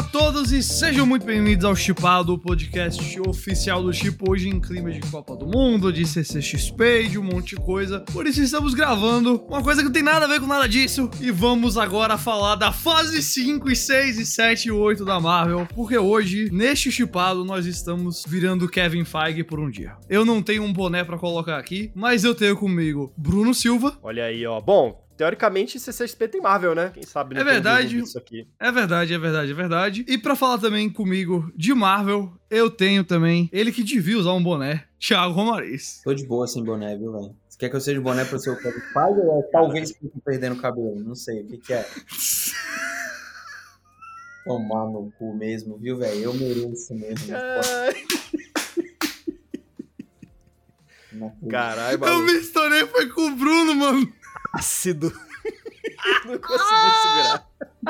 Olá a todos e sejam muito bem-vindos ao Chipado, o podcast oficial do Chip, hoje em clima de Copa do Mundo, de CCXP, de um monte de coisa. Por isso estamos gravando uma coisa que não tem nada a ver com nada disso e vamos agora falar da fase 5 e 6 e 7 e 8 da Marvel, porque hoje, neste Chipado, nós estamos virando Kevin Feige por um dia. Eu não tenho um boné pra colocar aqui, mas eu tenho comigo Bruno Silva. Olha aí, ó. Bom, teoricamente CCXP tem Marvel, né? Quem sabe É verdade. Isso aqui. É verdade, é verdade, é verdade. E pra falar também comigo de Marvel, eu tenho também ele que devia usar um boné, Thiago Romariz. Tô de boa sem boné, viu, velho? Você quer que eu seja boné pro seu Feige ou é talvez tô perdendo cabelo? Não sei, o que que é? Tomar no cu mesmo, viu, velho? Eu mereço mesmo. Caralho, Eu me estourei foi com o Bruno, mano. Ácido. Não consegui segurar.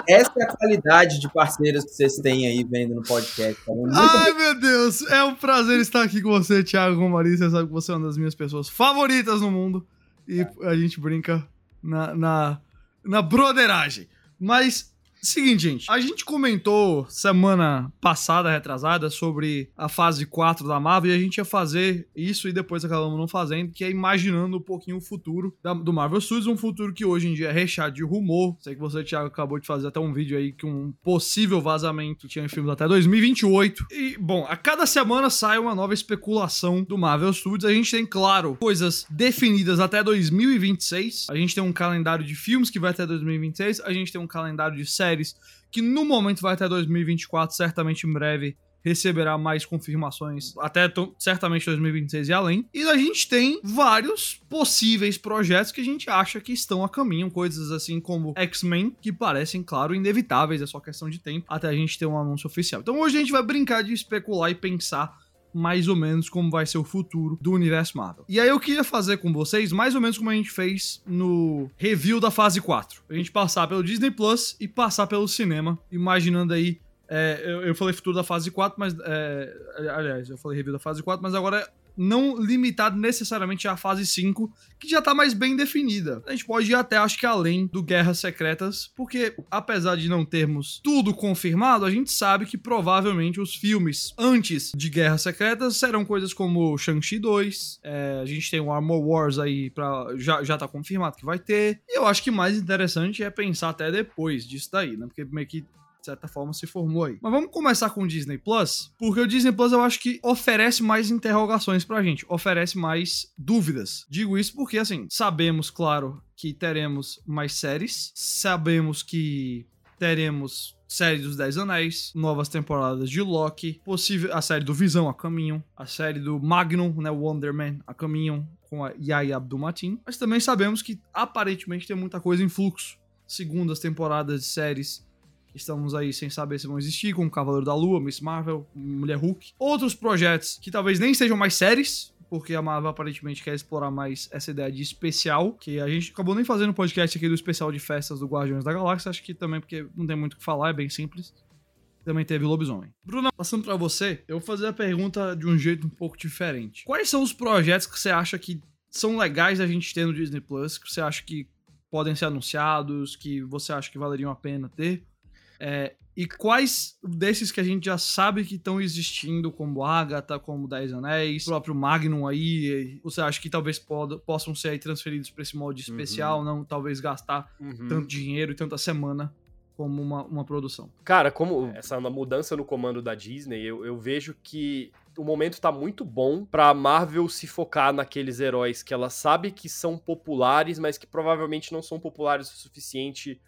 Essa é a qualidade de parceiros que vocês têm aí vendo no podcast. Tá Ai, meu Deus. É um prazer estar aqui com você, Thiago Romariz. Você sabe que você é uma das minhas pessoas favoritas no mundo. E a gente brinca na, na, na broderagem. Mas, seguinte, gente. A gente comentou semana passada, retrasada, sobre a fase 4 da Marvel. E a gente ia fazer isso e depois acabamos não fazendo, que é imaginando um pouquinho o futuro da- do Marvel Studios. Um futuro que hoje em dia é recheado de rumor. Sei que você, Thiago, acabou de fazer até um vídeo aí que um possível vazamento tinha em filmes até 2028. E, bom, a cada semana sai uma nova especulação do Marvel Studios. A gente tem, claro, coisas definidas até 2026. A gente tem um calendário de filmes que vai até 2026. A gente tem um calendário de séries que no momento vai até 2024, certamente em breve receberá mais confirmações até certamente 2026 e além. E a gente tem vários possíveis projetos que a gente acha que estão a caminho, coisas assim como X-Men, que parecem, claro, inevitáveis, é só questão de tempo até a gente ter um anúncio oficial. Então hoje a gente vai brincar de especular e pensar mais ou menos como vai ser o futuro do universo Marvel. E aí eu queria fazer com vocês mais ou menos como a gente fez no review da fase 4. A gente passar pelo Disney Plus e passar pelo cinema, imaginando aí é, eu, eu falei futuro da fase 4, mas. é, aliás, eu falei review da fase 4, mas agora não limitado necessariamente à fase 5, que já tá mais bem definida. A gente pode ir até, acho que além do Guerras Secretas, porque apesar de não termos tudo confirmado, a gente sabe que provavelmente os filmes antes de Guerras Secretas serão coisas como Shang-Chi 2, é, a gente tem o Armor Wars aí, pra, já, já tá confirmado que vai ter, e eu acho que mais interessante é pensar até depois disso daí, né? Porque meio que de certa forma, se formou aí. Mas vamos começar com o Disney Plus, porque o Disney Plus eu acho que oferece mais interrogações pra gente, oferece mais dúvidas. Digo isso porque, assim, sabemos, claro, que teremos mais séries, sabemos que teremos série dos Dez Anéis, novas temporadas de Loki, possível a série do Visão a caminho, a série do Magnum, né, Wonder Man a caminho com a Yaya Abdul-Mateen, mas também sabemos que aparentemente tem muita coisa em fluxo. Segundas temporadas de séries Estamos aí sem saber se vão existir, como Cavaleiro da Lua, Miss Marvel, Mulher Hulk. Outros projetos que talvez nem sejam mais séries, porque a Marvel aparentemente quer explorar mais essa ideia de especial, que a gente acabou nem fazendo podcast aqui do especial de festas do Guardiões da Galáxia, acho que também porque não tem muito o que falar, é bem simples. Também teve Lobisomem. Bruno, passando pra você, eu vou fazer a pergunta de um jeito um pouco diferente. Quais são os projetos que você acha que são legais a gente ter no Disney Plus, que você acha que podem ser anunciados, que você acha que valeriam a pena ter? É, e quais desses que a gente já sabe que estão existindo, como Agatha, como Dez Anéis, o próprio Magnum aí, você acha que talvez poda- possam ser aí transferidos para esse molde especial, não talvez gastar Uhum. tanto dinheiro e tanta semana como uma, uma produção? Cara, como essa mudança no comando da Disney, eu, eu vejo que o momento tá muito bom pra Marvel se focar naqueles heróis que ela sabe que são populares, mas que provavelmente não são populares o suficiente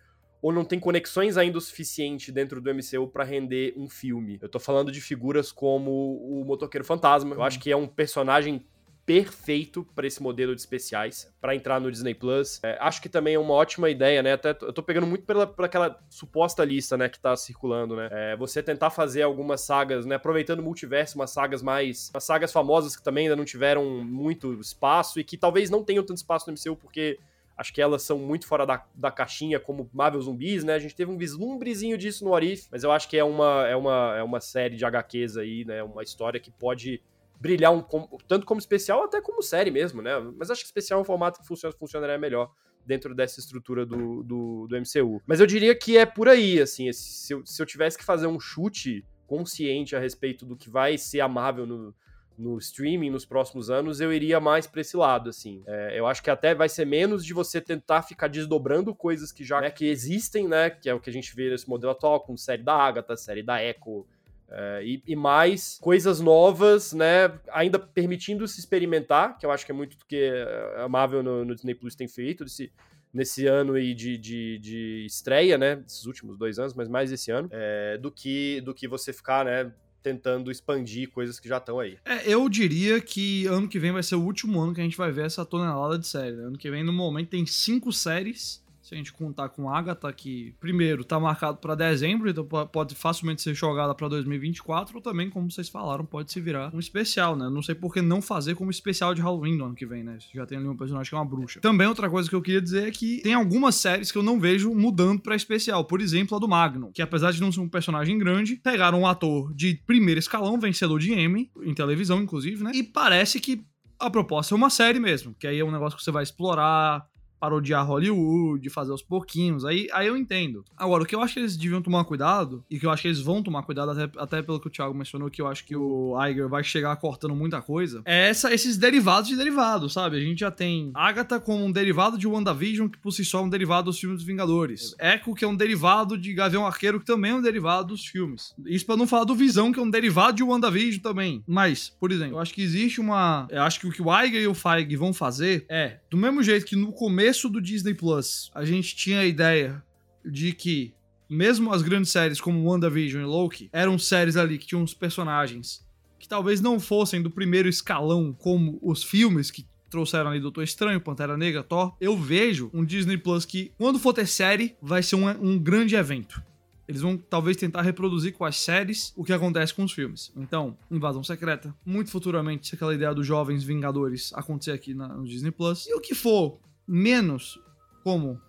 ou não tem conexões ainda o suficiente dentro do MCU pra render um filme. Eu tô falando de figuras como o Motoqueiro Fantasma. Eu acho que é um personagem perfeito pra esse modelo de especiais, pra entrar no Disney Plus. É, acho que também é uma ótima ideia, né? Até eu tô pegando muito pela, por aquela suposta lista, né, que tá circulando, né? É, você tentar fazer algumas sagas, né, aproveitando o multiverso, umas sagas mais, umas sagas famosas que também ainda não tiveram muito espaço e que talvez não tenham tanto espaço no MCU porque Acho que elas são muito fora da, da caixinha, como Marvel Zumbis, né? A gente teve um vislumbrezinho disso no Arif, mas eu acho que é uma, é uma, é uma série de HQs aí, né? Uma história que pode brilhar um, tanto como especial até como série mesmo, né? Mas acho que especial é um formato que funciona, funcionaria melhor dentro dessa estrutura do, do, do MCU. Mas eu diria que é por aí, assim, se eu, se eu tivesse que fazer um chute consciente a respeito do que vai ser a Marvel no, no streaming nos próximos anos, eu iria mais para esse lado, assim. É, eu acho que até vai ser menos de você tentar ficar desdobrando coisas que já né, que existem, né? Que é o que a gente vê nesse modelo atual, com série da Agatha, série da Echo, é, e, e, mais coisas novas, né? Ainda permitindo se experimentar, que eu acho que é muito do que a Marvel no, no Disney Plus tem feito, desse, nesse ano aí de, de, de estreia, né? Esses últimos dois anos, mas mais esse ano, é, do, que, do que você ficar, né? Tentando expandir coisas que já estão aí. É, eu diria que ano que vem vai ser o último ano que a gente vai ver essa tonelada de série. Ano que vem, no momento, tem cinco séries se a gente contar com Agatha, que primeiro tá marcado para dezembro, então pode facilmente ser jogada para 2024, ou também, como vocês falaram, pode se virar um especial, né? Não sei por que não fazer como especial de Halloween no ano que vem, né? Já tem ali um personagem que é uma bruxa. Também outra coisa que eu queria dizer é que tem algumas séries que eu não vejo mudando para especial. Por exemplo, a do Magnum, que apesar de não ser um personagem grande, pegaram um ator de primeiro escalão, vencedor de Emmy, em televisão, inclusive, né? E parece que a proposta é uma série mesmo, que aí é um negócio que você vai explorar, parodiar Hollywood, fazer aos pouquinhos, aí, aí eu entendo. Agora, o que eu acho que eles deviam tomar cuidado, e que eu acho que eles vão tomar cuidado, até, até pelo que o Thiago mencionou, que eu acho que o Iger vai chegar cortando muita coisa, é essa, esses derivados de derivados, sabe? A gente já tem Agatha como um derivado de WandaVision, que por si só é um derivado dos filmes dos Vingadores. Echo, que é um derivado de Gavião Arqueiro, que também é um derivado dos filmes. Isso pra não falar do Visão, que é um derivado de WandaVision também. Mas, por exemplo, eu acho que existe uma... Eu acho que o que o Iger e o Feige vão fazer é, do mesmo jeito que no começo começo do Disney Plus, a gente tinha a ideia de que, mesmo as grandes séries como WandaVision e Loki, eram séries ali que tinham uns personagens que talvez não fossem do primeiro escalão como os filmes que trouxeram ali Doutor Estranho, Pantera Negra, Thor. Eu vejo um Disney Plus que, quando for ter série, vai ser um, um grande evento. Eles vão talvez tentar reproduzir com as séries o que acontece com os filmes. Então, Invasão Secreta. Muito futuramente, se aquela ideia dos jovens Vingadores acontecer aqui na, no Disney Plus. E o que for menos como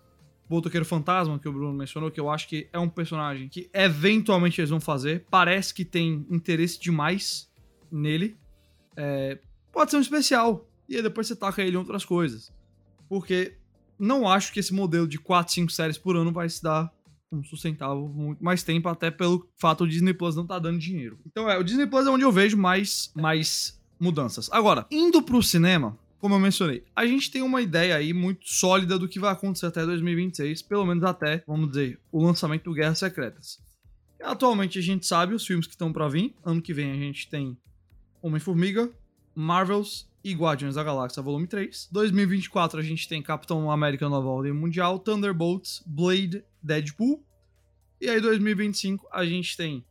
o Motoqueiro Fantasma, que o Bruno mencionou, que eu acho que é um personagem que eventualmente eles vão fazer. Parece que tem interesse demais nele. É, pode ser um especial. E aí depois você taca ele em outras coisas. Porque não acho que esse modelo de 4, 5 séries por ano vai se dar um sustentável muito mais tempo, até pelo fato do Disney Plus não tá dando dinheiro. Então é, o Disney Plus é onde eu vejo mais, mais mudanças. Agora, indo pro cinema, como eu mencionei, a gente tem uma ideia aí muito sólida do que vai acontecer até 2026, pelo menos até, vamos dizer, o lançamento do Guerras Secretas. Atualmente a gente sabe os filmes que estão para vir. Ano que vem a gente tem Homem-Formiga, Marvels e Guardians da Galáxia Volume 3. 2024 a gente tem Capitão América Nova Ordem Mundial, Thunderbolts, Blade, Deadpool. E aí 2025 a gente tem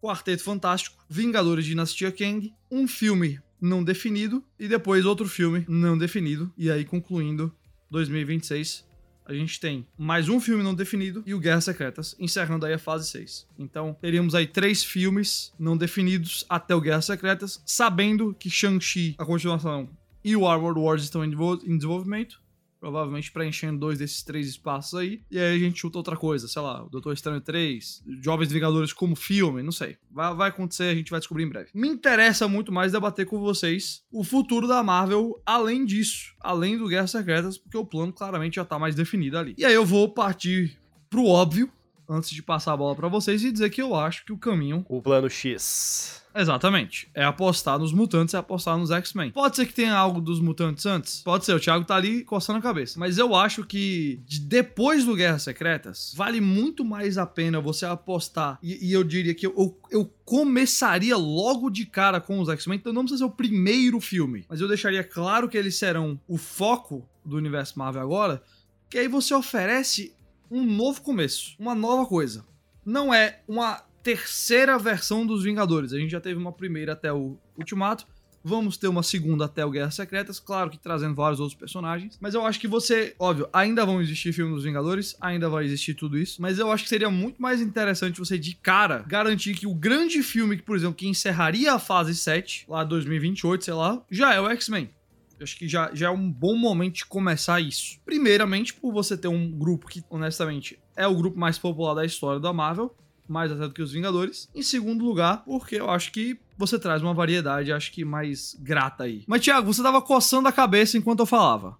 Quarteto Fantástico, Vingadores Dinastia Kang, um filme não definido e depois outro filme não definido. E aí, concluindo 2026, a gente tem mais um filme não definido e o Guerras Secretas, encerrando aí a fase 6. Então, teríamos aí três filmes não definidos até o Guerras Secretas, sabendo que Shang-Chi, a continuação, e o Armored Wars estão em desenvolvimento provavelmente preenchendo dois desses três espaços aí. E aí a gente chuta outra coisa, sei lá, o Doutor Estranho 3, Jovens Vingadores como filme, não sei. Vai, vai acontecer, a gente vai descobrir em breve. Me interessa muito mais debater com vocês o futuro da Marvel além disso, além do Guerras Secretas, porque o plano claramente já tá mais definido ali. E aí eu vou partir pro óbvio, antes de passar a bola para vocês e dizer que eu acho que o caminho. O plano X. Exatamente. É apostar nos mutantes, é apostar nos X-Men. Pode ser que tenha algo dos mutantes antes? Pode ser, o Thiago tá ali coçando a cabeça. Mas eu acho que depois do Guerras Secretas, vale muito mais a pena você apostar. E, e eu diria que eu, eu, eu, começaria logo de cara com os X-Men. Então não precisa ser o primeiro filme. Mas eu deixaria claro que eles serão o foco do universo Marvel agora. Que aí você oferece um novo começo, uma nova coisa. Não é uma terceira versão dos Vingadores. A gente já teve uma primeira até o Ultimato. Vamos ter uma segunda até o Guerras Secretas, claro que trazendo vários outros personagens. Mas eu acho que você, óbvio, ainda vão existir filmes dos Vingadores, ainda vai existir tudo isso. Mas eu acho que seria muito mais interessante você, de cara, garantir que o grande filme, que, por exemplo, que encerraria a fase 7, lá 2028, sei lá, já é o X-Men. Acho que já, já é um bom momento de começar isso. Primeiramente, por você ter um grupo que, honestamente, é o grupo mais popular da história da Marvel, mais até do que os Vingadores. Em segundo lugar, porque eu acho que você traz uma variedade, acho que mais grata aí. Mas, Thiago, você tava coçando a cabeça enquanto eu falava.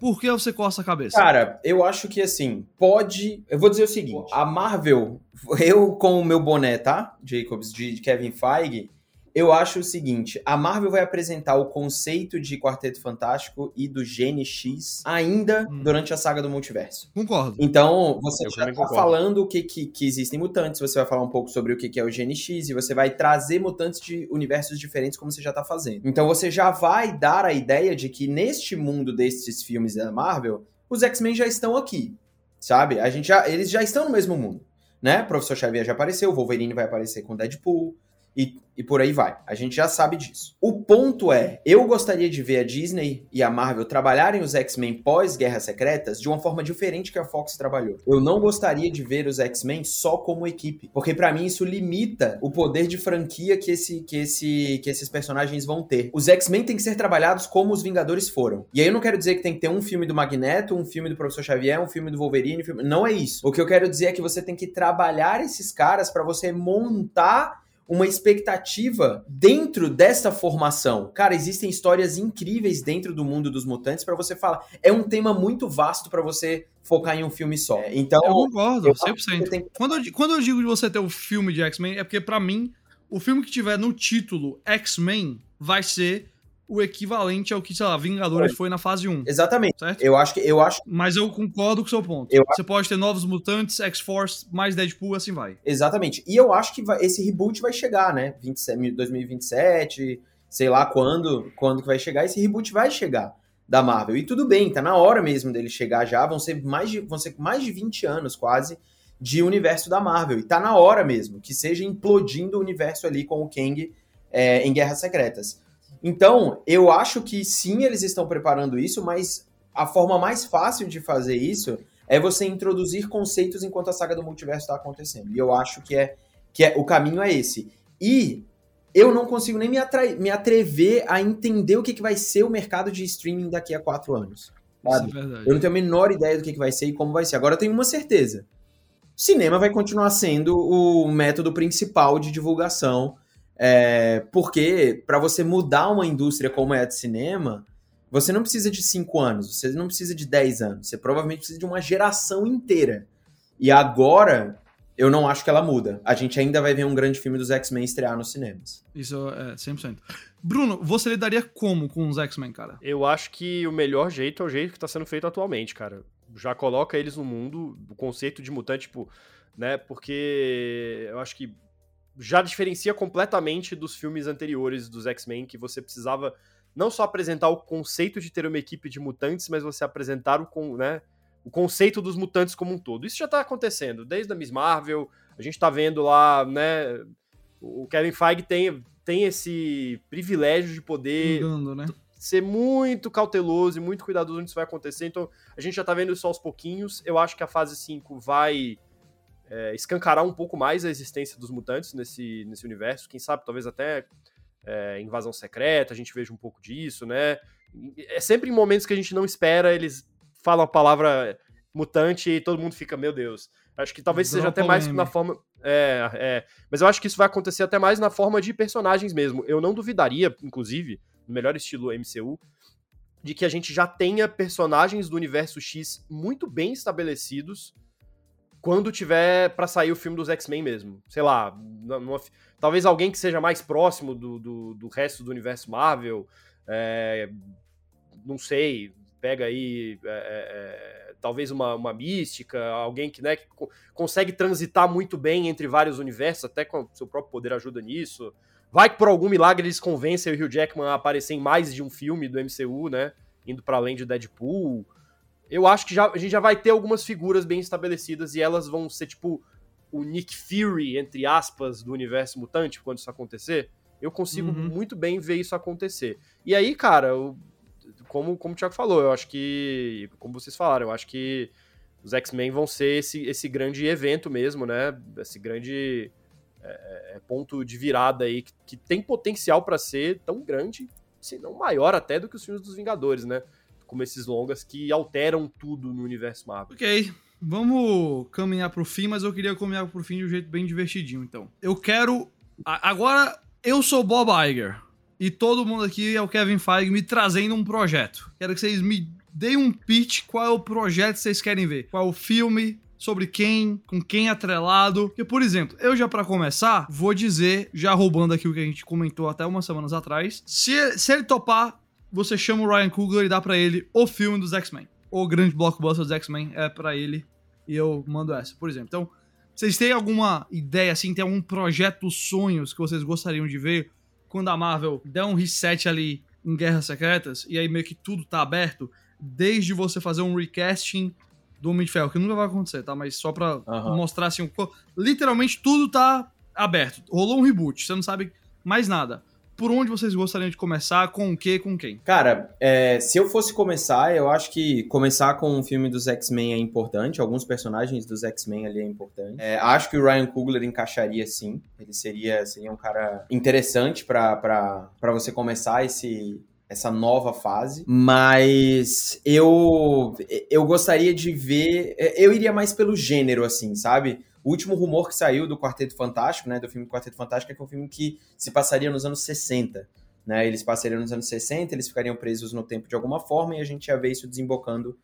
por que você coça a cabeça? Cara, eu acho que assim, pode. Eu vou dizer o seguinte: a Marvel, eu com o meu boné, tá? Jacobs, de Kevin Feige, eu acho o seguinte: a Marvel vai apresentar o conceito de Quarteto Fantástico e do Gene X ainda Hum. durante a saga do multiverso. Concordo. Então, você Eu já tá concordo. falando que, que, que existem mutantes, você vai falar um pouco sobre o que, que é o Gene X, e você vai trazer mutantes de universos diferentes, como você já tá fazendo. Então, você já vai dar a ideia de que neste mundo desses filmes da Marvel, os X-Men já estão aqui, sabe? A gente já, eles já estão no mesmo mundo, né? O Professor Xavier já apareceu, o Wolverine vai aparecer com o Deadpool, e, e por aí vai. A gente já sabe disso. O ponto é, eu gostaria de ver a Disney e a Marvel trabalharem os X-Men pós-Guerras Secretas de uma forma diferente que a Fox trabalhou. Eu não gostaria de ver os X-Men só como equipe, porque pra mim isso limita o poder de franquia que, esse, que, esse, que esses personagens vão ter. Os X-Men têm que ser trabalhados como os Vingadores foram. E aí eu não quero dizer que tem que ter um filme do Magneto, um filme do Professor Xavier, um filme do Wolverine, um filme... não é isso. O que eu quero dizer é que você tem que trabalhar esses caras pra você montar uma expectativa dentro dessa formação. Cara, existem histórias incríveis dentro do mundo dos mutantes pra você falar. É um tema muito vasto pra você focar em um filme só. É, Então, Eu concordo, eu acho que 100%. você tem Quando eu, quando eu digo de você ter o filme de X-Men, é porque pra mim, o filme que tiver no título X-Men vai ser o equivalente ao que, sei lá, Vingadores foi na fase 1, exatamente. certo? Eu acho que eu acho Mas eu concordo com o seu ponto. Eu Você pode ter novos mutantes, X-Force, mais Deadpool, assim vai. exatamente. E eu acho que vai- esse reboot vai chegar, né? 27, 2027, sei lá quando, quando que vai chegar. Esse reboot vai chegar da Marvel. E tudo bem, tá na hora mesmo dele chegar já. Vão ser mais de, vão ser mais de 20 anos quase de universo da Marvel. E tá na hora mesmo que seja implodindo o universo ali com o Kang é, em Guerras Secretas. Então, eu acho que sim, eles estão preparando isso, mas a forma mais fácil de fazer isso é você introduzir conceitos enquanto a saga do multiverso está acontecendo. E eu acho que é que é, o caminho é esse. E eu não consigo nem me, me atrever a entender o que, que vai ser o mercado de streaming daqui a quatro anos. Sabe? É. Eu não tenho a menor ideia do que, que vai ser e como vai ser. Agora eu tenho uma certeza. Cinema vai continuar sendo o método principal de divulgação. É, porque para você mudar uma indústria como é a de cinema, você não precisa de cinco anos, você não precisa de 10 anos. Você provavelmente precisa de uma geração inteira. E agora, eu não acho que ela muda. A gente ainda vai ver um grande filme dos X-Men estrear nos cinemas. Isso é 100%. Bruno, você lidaria como com os X-Men, cara? Eu acho que o melhor jeito é o jeito que tá sendo feito atualmente, cara. Já coloca eles no mundo, o conceito de mutante, tipo, né? Porque eu acho que já diferencia completamente dos filmes anteriores dos X-Men, que você precisava não só apresentar o conceito de ter uma equipe de mutantes, mas você apresentar o, né, o conceito dos mutantes como um todo. Isso já tá acontecendo, desde a Miss Marvel, a gente tá vendo lá, né? O Kevin Feige tem, tem esse privilégio de poder Engando, né? ser muito cauteloso e muito cuidadoso onde isso vai acontecer. Então, a gente já tá vendo isso aos pouquinhos. Eu acho que a fase 5 vai é, escancarar um pouco mais a existência dos mutantes nesse, nesse universo. Quem sabe, talvez até é, invasão secreta, a gente veja um pouco disso, né? É sempre em momentos que a gente não espera, eles falam a palavra mutante e todo mundo fica, meu Deus. Acho que talvez seja até mais na forma. É, é. Mas eu acho que isso vai acontecer até mais na forma de personagens mesmo. Eu não duvidaria, inclusive, no melhor estilo MCU, de que a gente já tenha personagens do universo X muito bem estabelecidos quando tiver pra sair o filme dos X-Men mesmo. Sei lá, numa- talvez alguém que seja mais próximo do, do, do resto do universo Marvel. é, não sei, pega aí. é, é, é, talvez uma, uma mística, alguém que, né, que co- consegue transitar muito bem entre vários universos, até com o seu próprio poder ajuda nisso. Vai que por algum milagre eles convencem o Hugh Jackman a aparecer em mais de um filme do MCU, né? Indo para além de Deadpool. Eu acho que já, a gente já vai ter algumas figuras bem estabelecidas e elas vão ser tipo o Nick Fury, entre aspas, do universo mutante quando isso acontecer. Eu consigo Uhum. muito bem ver isso acontecer. E aí, cara, o- como, como o Thiago falou, eu acho que. Como vocês falaram, eu acho que os X-Men vão ser esse, esse grande evento mesmo, né? Esse grande é, é, ponto de virada aí que, que tem potencial pra ser tão grande, se não maior até do que os filmes dos Vingadores, né? Como esses longas que alteram tudo no universo Marvel. Ok, vamos caminhar pro fim, mas eu queria caminhar pro fim de um jeito bem divertidinho, então. Eu quero. Agora, eu sou Bob Iger. E todo mundo aqui é o Kevin Feige me trazendo um projeto. Quero que vocês me Deem um pitch, qual é o projeto que vocês querem ver? Qual é o filme? Sobre quem, com quem atrelado. Porque, por exemplo, eu já para começar, vou dizer, já roubando aqui o que a gente comentou até umas semanas atrás. Se, se ele topar, você chama o Ryan Coogler e dá para ele o filme dos X-Men. O grande blockbuster dos X-Men é para ele. E eu mando essa, por exemplo. Então, vocês têm alguma ideia, assim, tem algum projeto sonhos que vocês gostariam de ver quando a Marvel der um reset ali em Guerras Secretas e aí meio que tudo tá aberto? Desde você fazer um recasting do Homem de Ferro, que nunca vai acontecer, tá? Mas só pra Aham. mostrar assim, literalmente tudo tá aberto. Rolou um reboot, você não sabe mais nada. Por onde vocês gostariam de começar? Com o quê? Com quem? Cara, é, se eu fosse começar, eu acho que começar com um filme dos X-Men é importante. Alguns personagens dos X-Men ali é importante. É, acho que o Ryan Coogler encaixaria sim. Ele seria, seria um cara interessante pra você começar esse, essa nova fase. Mas eu, eu gostaria de ver. Eu iria mais pelo gênero, assim, sabe? O último rumor que saiu do Quarteto Fantástico, né? Do filme Quarteto Fantástico, é que é um filme que se passaria nos anos 60 né? Eles passariam nos anos 60, eles ficariam presos no tempo de alguma forma e a gente ia ver isso desembocando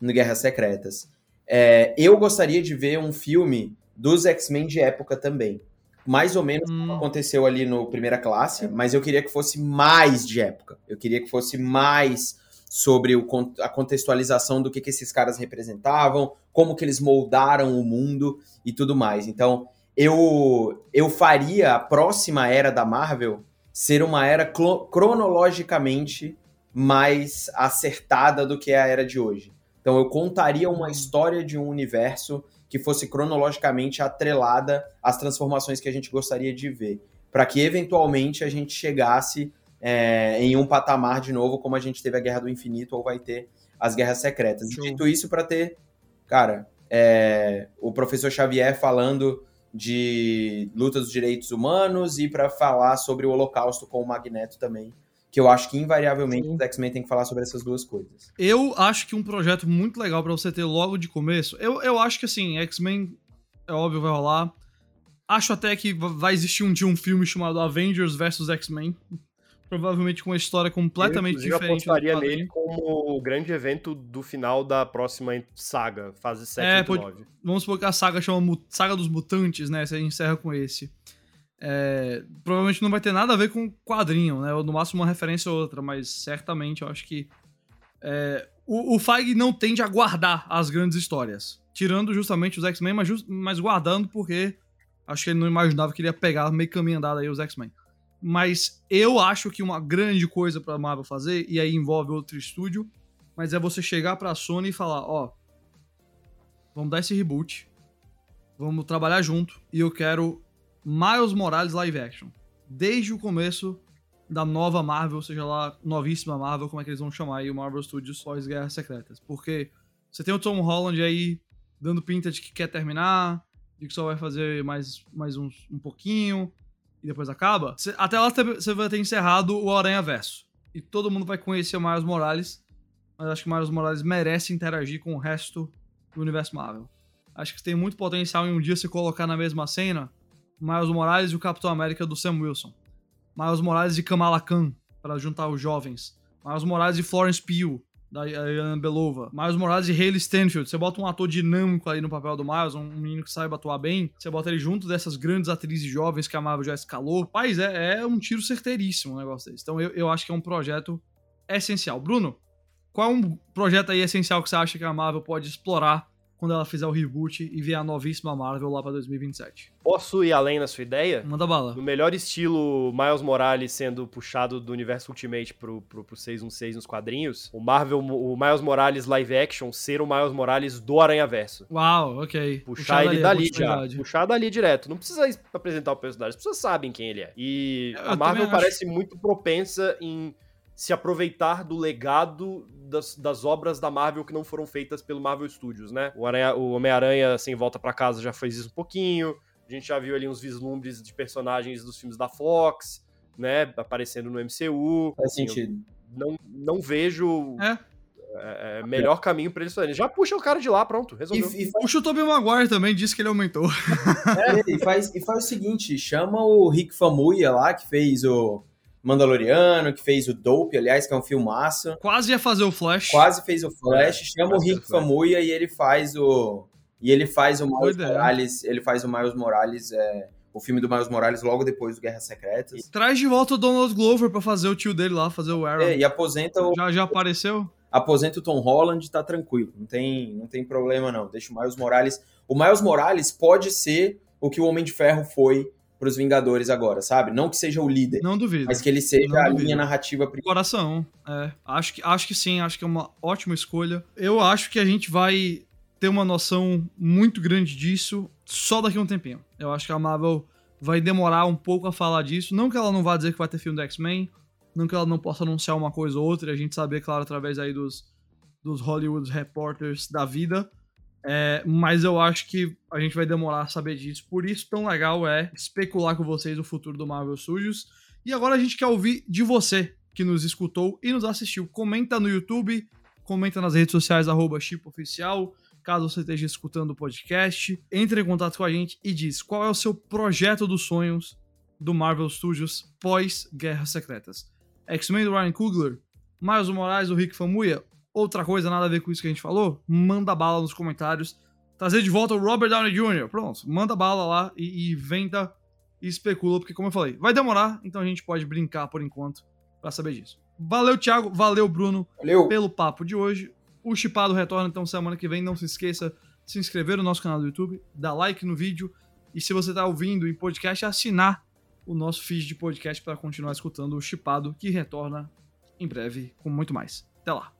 no Guerras Secretas. É, eu gostaria de ver um filme dos X-Men de época também. Mais ou menos como Hum. aconteceu ali no Primeira Classe, mas eu queria que fosse mais de época. Eu queria que fosse mais sobre o a contextualização do que, que esses caras representavam, como que eles moldaram o mundo e tudo mais. Então, eu, eu faria a próxima era da Marvel ser uma era cronologicamente mais acertada do que é a era de hoje. Então eu contaria uma história de um universo que fosse cronologicamente atrelada às transformações que a gente gostaria de ver, para que eventualmente a gente chegasse é, em um patamar de novo, como a gente teve a Guerra do Infinito ou vai ter as Guerras Secretas. Show. Dito isso, para ter, cara, é, o professor Xavier falando de luta dos direitos humanos e para falar sobre o Holocausto com o Magneto também, que eu acho que invariavelmente Sim. os X-Men tem que falar sobre essas duas coisas. Eu acho que um projeto muito legal pra você ter logo de começo. Eu, eu acho que assim, X-Men, é óbvio, vai rolar. Acho até que va- vai existir um dia um filme chamado Avengers vs X-Men. Provavelmente com uma história completamente eu, diferente. do apostaria nele como o grande evento do final da próxima saga, fase 7 É, e pode- 9. Vamos supor que a saga chama Saga dos Mutantes, né? Se a gente encerra com esse. É, provavelmente não vai ter nada a ver com o quadrinho, né? Ou no máximo uma referência ou outra, mas certamente eu acho que. é, o, o Feige não tende a guardar as grandes histórias. Tirando justamente os X-Men, mas, just- mas guardando porque acho que ele não imaginava que ele ia pegar meio caminho andado aí os X-Men. Mas eu acho que uma grande coisa pra Marvel fazer, e aí envolve outro estúdio, mas é você chegar pra Sony e falar: ó, vamos dar esse reboot, vamos trabalhar junto, e eu quero Miles Morales live action. Desde o começo da nova Marvel, seja lá, novíssima Marvel, como é que eles vão chamar aí o Marvel Studios pós-Guerras Secretas. Porque você tem o Tom Holland aí dando pinta de que quer terminar, de que só vai fazer mais, mais uns, um pouquinho, e depois acaba. Cê- até lá você vai ter encerrado o Aranha Verso. E todo mundo vai conhecer o Miles Morales, mas acho que o Miles Morales merece interagir com o resto do universo Marvel. Acho que tem muito potencial em um dia se colocar na mesma cena Miles Morales e o Capitão América do Sam Wilson. Miles Morales e Kamala Khan, para juntar os jovens. Miles Morales e Florence Pugh, da Ana Belova. Miles Morales e Hayley Stanfield. Você bota um ator dinâmico aí no papel do Miles, um menino que saiba atuar bem. Você bota ele junto dessas grandes atrizes jovens que a Marvel já escalou. Paz, é, é um tiro certeiríssimo um negócio desse. Então eu, eu acho que é um projeto essencial. Bruno, qual é um projeto aí essencial que você acha que a Marvel pode explorar quando ela fizer o reboot e vier a novíssima Marvel lá pra 2027? Posso ir além na sua ideia? Manda bala. No melhor estilo Miles Morales sendo puxado do universo Ultimate pro, pro, pro 616 nos quadrinhos, o Marvel, o Miles Morales live action ser o Miles Morales do Aranha Verso. Uau, ok. Puxar ele a dali já. Puxar dali direto. Não precisa es- apresentar o personagem, as pessoas sabem quem ele é. E Eu a Marvel também acho. parece muito propensa em se aproveitar do legado das, das obras da Marvel que não foram feitas pelo Marvel Studios, né? O, Aranha- o Homem-Aranha Sem Volta pra Casa já fez isso um pouquinho. A gente já viu ali uns vislumbres de personagens dos filmes da Fox, né? Aparecendo no MCU. Faz Assim, sentido. não, não vejo É. é, é, melhor caminho pra eles fazerem. Já puxa o cara de lá, pronto, E, resolveu. e O Tobey Maguire também disse que ele aumentou. É, e, faz, e faz o seguinte, chama o Rick Famuyiwa lá, que fez o, Mandaloriano, que fez o Dope, aliás, que é um filmaço. Quase ia fazer o Flash. Quase fez o Flash, É, chama o Rick. Famuyiwa e ele faz o e ele faz o Miles Boa ideia. Morales, ele faz o Miles Morales, é, o filme do Miles Morales logo depois do Guerras Secretas. Traz de volta o Donald Glover pra fazer o tio dele lá, fazer o Arrow. É, e aposenta o, Já, já apareceu? aposenta o Tom Holland, tá tranquilo, não tem, não tem problema não. Deixa o Miles Morales. O Miles Morales pode ser o que o Homem de Ferro foi pros Vingadores agora, sabe? Não que seja o líder, Não duvido. mas que ele seja a linha narrativa principal. Coração, é. Acho que, acho que sim, acho que é uma ótima escolha. Eu acho que a gente vai ter uma noção muito grande disso só daqui a um tempinho. Eu acho que a Marvel vai demorar um pouco a falar disso. Não que ela não vá dizer que vai ter filme do X-Men, não que ela não possa anunciar uma coisa ou outra, e a gente saber, claro, através aí dos, dos Hollywood Reporters da vida. É, mas eu acho que a gente vai demorar a saber disso. Por isso, tão legal é especular com vocês o futuro do Marvel Studios. E agora a gente quer ouvir de você que nos escutou e nos assistiu. Comenta no YouTube, comenta nas redes sociais, arroba chipoficial. Caso você esteja escutando o podcast, entre em contato com a gente e diz qual é o seu projeto dos sonhos do Marvel Studios pós-Guerras Secretas. X-Men do Ryan Coogler, Miles Morales do Rick Famuyiwa, outra coisa nada a ver com isso que a gente falou, manda bala nos comentários. Trazer de volta o Robert Downey Jr. Pronto, manda bala lá e, e venda e especula, porque como eu falei, vai demorar, então a gente pode brincar por enquanto pra saber disso. Valeu, Thiago, valeu, Bruno, Valeu. pelo papo de hoje. O Chipado retorna então semana que vem. Não se esqueça de se inscrever no nosso canal do YouTube, dar like no vídeo e se você tá ouvindo em podcast, assinar o nosso feed de podcast para continuar escutando o Chipado que retorna em breve com muito mais. Até lá.